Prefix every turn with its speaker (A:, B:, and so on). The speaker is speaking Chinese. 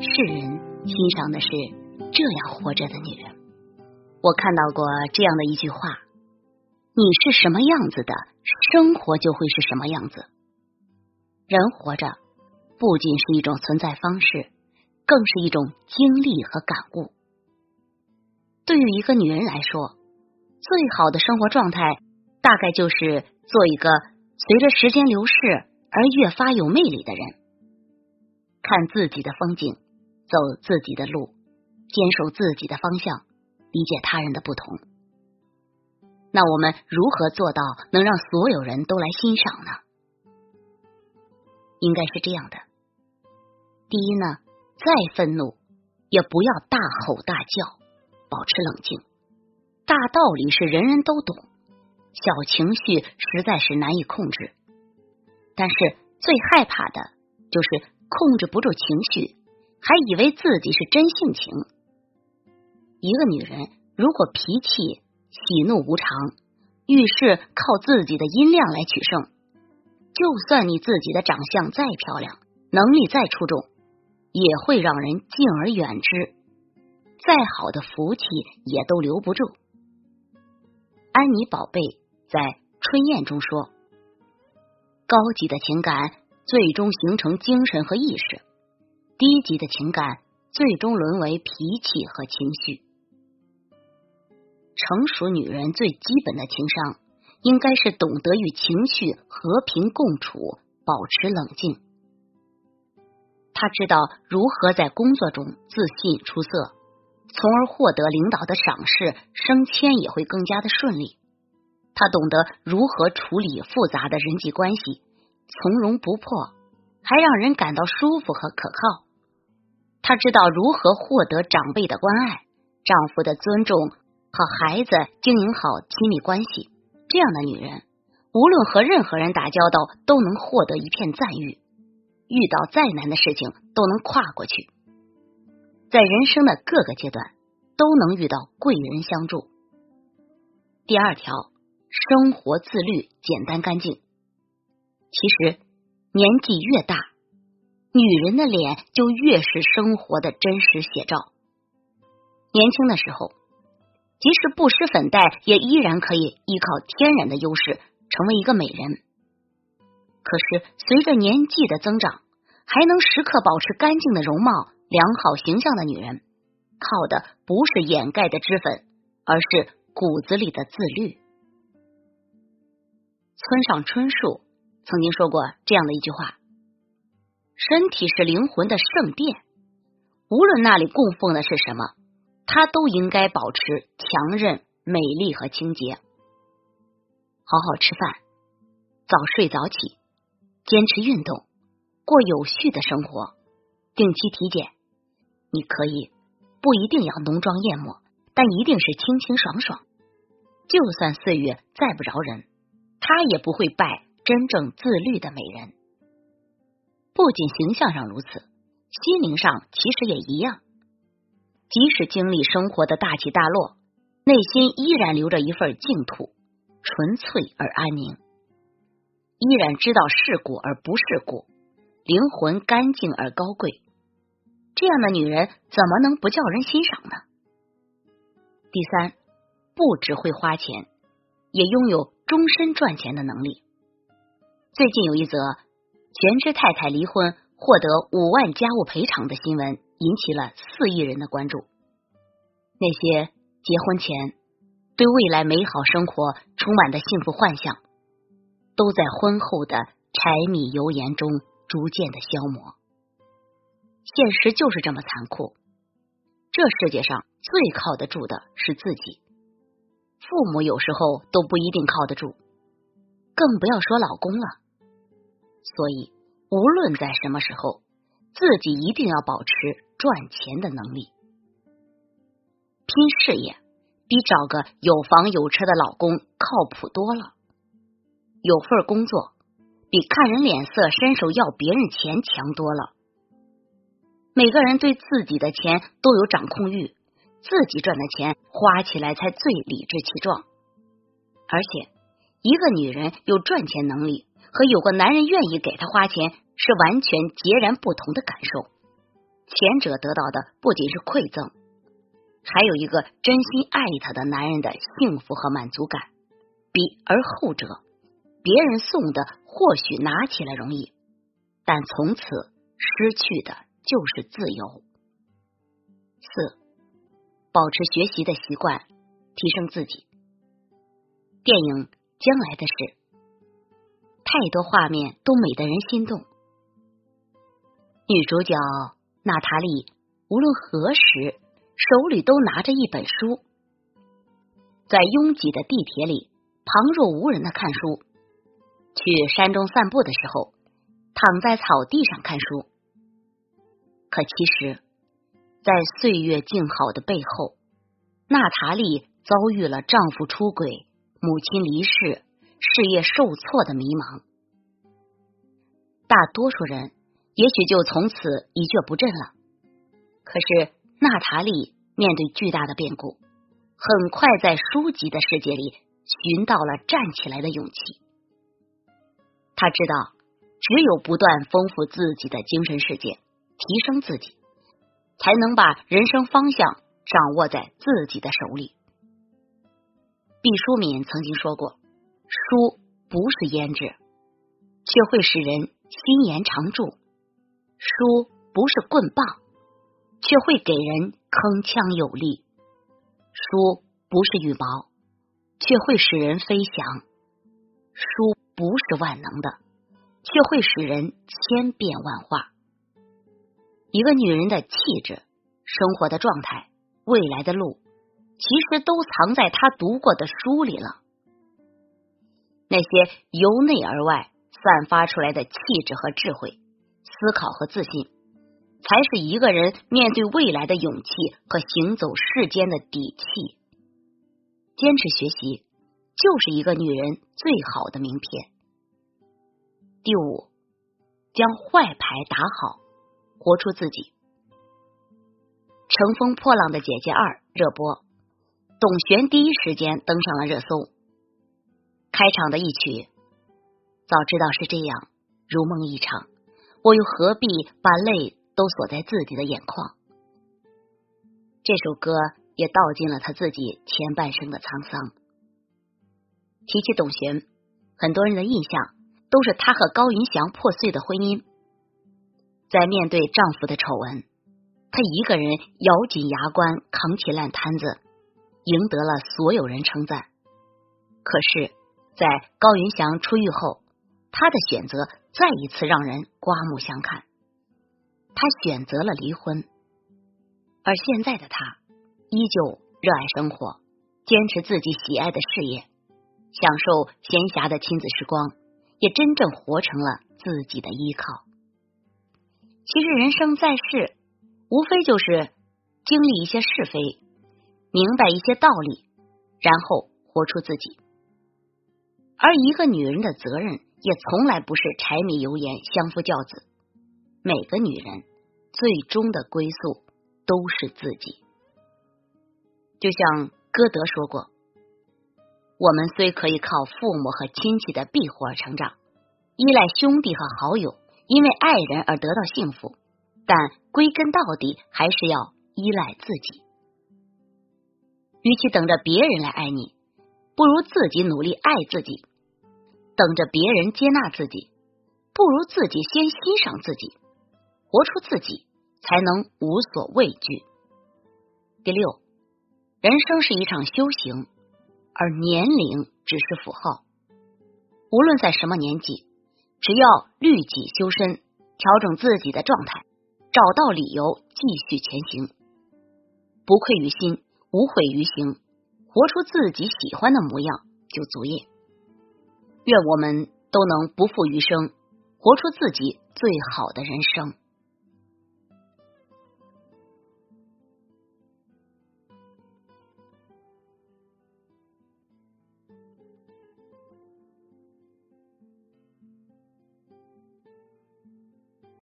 A: 世人欣赏的是这样活着的女人。我看到过这样的一句话：“你是什么样子的，生活就会是什么样子。”人活着不仅是一种存在方式，更是一种经历和感悟。对于一个女人来说，最好的生活状态，大概就是做一个随着时间流逝而越发有魅力的人。看自己的风景，走自己的路，坚守自己的方向，理解他人的不同。那我们如何做到能让所有人都来欣赏呢？应该是这样的：第一呢，再愤怒也不要大吼大叫，保持冷静。大道理是人人都懂，小情绪实在是难以控制。但是最害怕的就是控制不住情绪，还以为自己是真性情。一个女人如果脾气喜怒无常，遇事靠自己的音量来取胜，就算你自己的长相再漂亮，能力再出众，也会让人敬而远之。再好的福气也都留不住。安妮宝贝在《春燕》中说：“高级的情感最终形成精神和意识，低级的情感最终沦为脾气和情绪。成熟女人最基本的情商，应该是懂得与情绪和平共处，保持冷静。她知道如何在工作中自信出色。”从而获得领导的赏识，升迁也会更加的顺利。她懂得如何处理复杂的人际关系，从容不迫，还让人感到舒服和可靠。她知道如何获得长辈的关爱、丈夫的尊重和孩子经营好亲密关系。这样的女人，无论和任何人打交道，都能获得一片赞誉。遇到再难的事情，都能跨过去。在人生的各个阶段都能遇到贵人相助。第二条，生活自律、简单干净。其实年纪越大，女人的脸就越是生活的真实写照。年轻的时候，即使不施粉黛，也依然可以依靠天然的优势成为一个美人。可是随着年纪的增长，还能时刻保持干净的容貌。良好形象的女人，靠的不是掩盖的脂粉，而是骨子里的自律。村上春树曾经说过这样的一句话：“身体是灵魂的圣殿，无论那里供奉的是什么，它都应该保持强韧、美丽和清洁。好好吃饭，早睡早起，坚持运动，过有序的生活，定期体检。”你可以不一定要浓妆艳抹，但一定是清清爽爽。就算岁月再不饶人，他也不会败真正自律的美人。不仅形象上如此，心灵上其实也一样。即使经历生活的大起大落，内心依然留着一份净土，纯粹而安宁；依然知道世故而不世故，灵魂干净而高贵。这样的女人怎么能不叫人欣赏呢？第三，不只会花钱，也拥有终身赚钱的能力。最近有一则全职太太离婚获得五万家务赔偿的新闻，引起了四亿人的关注。那些结婚前对未来美好生活充满的幸福幻想，都在婚后的柴米油盐中逐渐的消磨。现实就是这么残酷。这世界上最靠得住的是自己，父母有时候都不一定靠得住，更不要说老公了。所以，无论在什么时候，自己一定要保持赚钱的能力。拼事业比找个有房有车的老公靠谱多了，有份工作比看人脸色伸手要别人钱强多了。每个人对自己的钱都有掌控欲，自己赚的钱花起来才最理直气壮。而且，一个女人有赚钱能力和有个男人愿意给她花钱是完全截然不同的感受。前者得到的不仅是馈赠，还有一个真心爱他的男人的幸福和满足感，比而后者，别人送的或许拿起来容易，但从此失去的就是自由。四，保持学习的习惯，提升自己。电影《将来的事》，太多画面都美得人心动。女主角娜塔莉无论何时手里都拿着一本书，在拥挤的地铁里旁若无人的看书，去山中散步的时候躺在草地上看书。可其实。在岁月静好的背后，娜塔莉遭遇了丈夫出轨、母亲离世、事业受挫的迷茫。大多数人也许就从此一蹶不振了。可是娜塔莉面对巨大的变故，很快在书籍的世界里寻到了站起来的勇气。他知道，只有不断丰富自己的精神世界，提升自己。才能把人生方向掌握在自己的手里。毕淑敏曾经说过：“书不是胭脂，却会使人心颜常驻；书不是棍棒，却会给人铿锵有力；书不是羽毛，却会使人飞翔；书不是万能的，却会使人千变万化。”一个女人的气质、生活的状态、未来的路，其实都藏在她读过的书里了。那些由内而外散发出来的气质和智慧、思考和自信，才是一个人面对未来的勇气和行走世间的底气。坚持学习，就是一个女人最好的名片。第五，将坏牌打好。活出自己，《乘风破浪的姐姐二》热播，董璇第一时间登上了热搜。开场的一曲，早知道是这样，如梦一场，我又何必把泪都锁在自己的眼眶？这首歌也道尽了他自己前半生的沧桑。提起董璇，很多人的印象都是她和高云翔破碎的婚姻。在面对丈夫的丑闻，她一个人咬紧牙关扛起烂摊子，赢得了所有人称赞。可是，在高云翔出狱后，他的选择再一次让人刮目相看。他选择了离婚，而现在的他依旧热爱生活，坚持自己喜爱的事业，享受闲暇的亲子时光，也真正活成了自己的依靠。其实人生在世，无非就是经历一些是非，明白一些道理，然后活出自己。而一个女人的责任，也从来不是柴米油盐相夫教子。每个女人最终的归宿都是自己。就像歌德说过：“我们虽可以靠父母和亲戚的庇护而成长，依赖兄弟和好友。”因为爱人而得到幸福，但归根到底还是要依赖自己。与其等着别人来爱你，不如自己努力爱自己；等着别人接纳自己，不如自己先欣赏自己，活出自己，才能无所畏惧。第六，人生是一场修行，而年龄只是符号。无论在什么年纪。只要律己修身，调整自己的状态，找到理由继续前行，不愧于心，无悔于行，活出自己喜欢的模样就足矣。愿我们都能不负余生，活出自己最好的人生。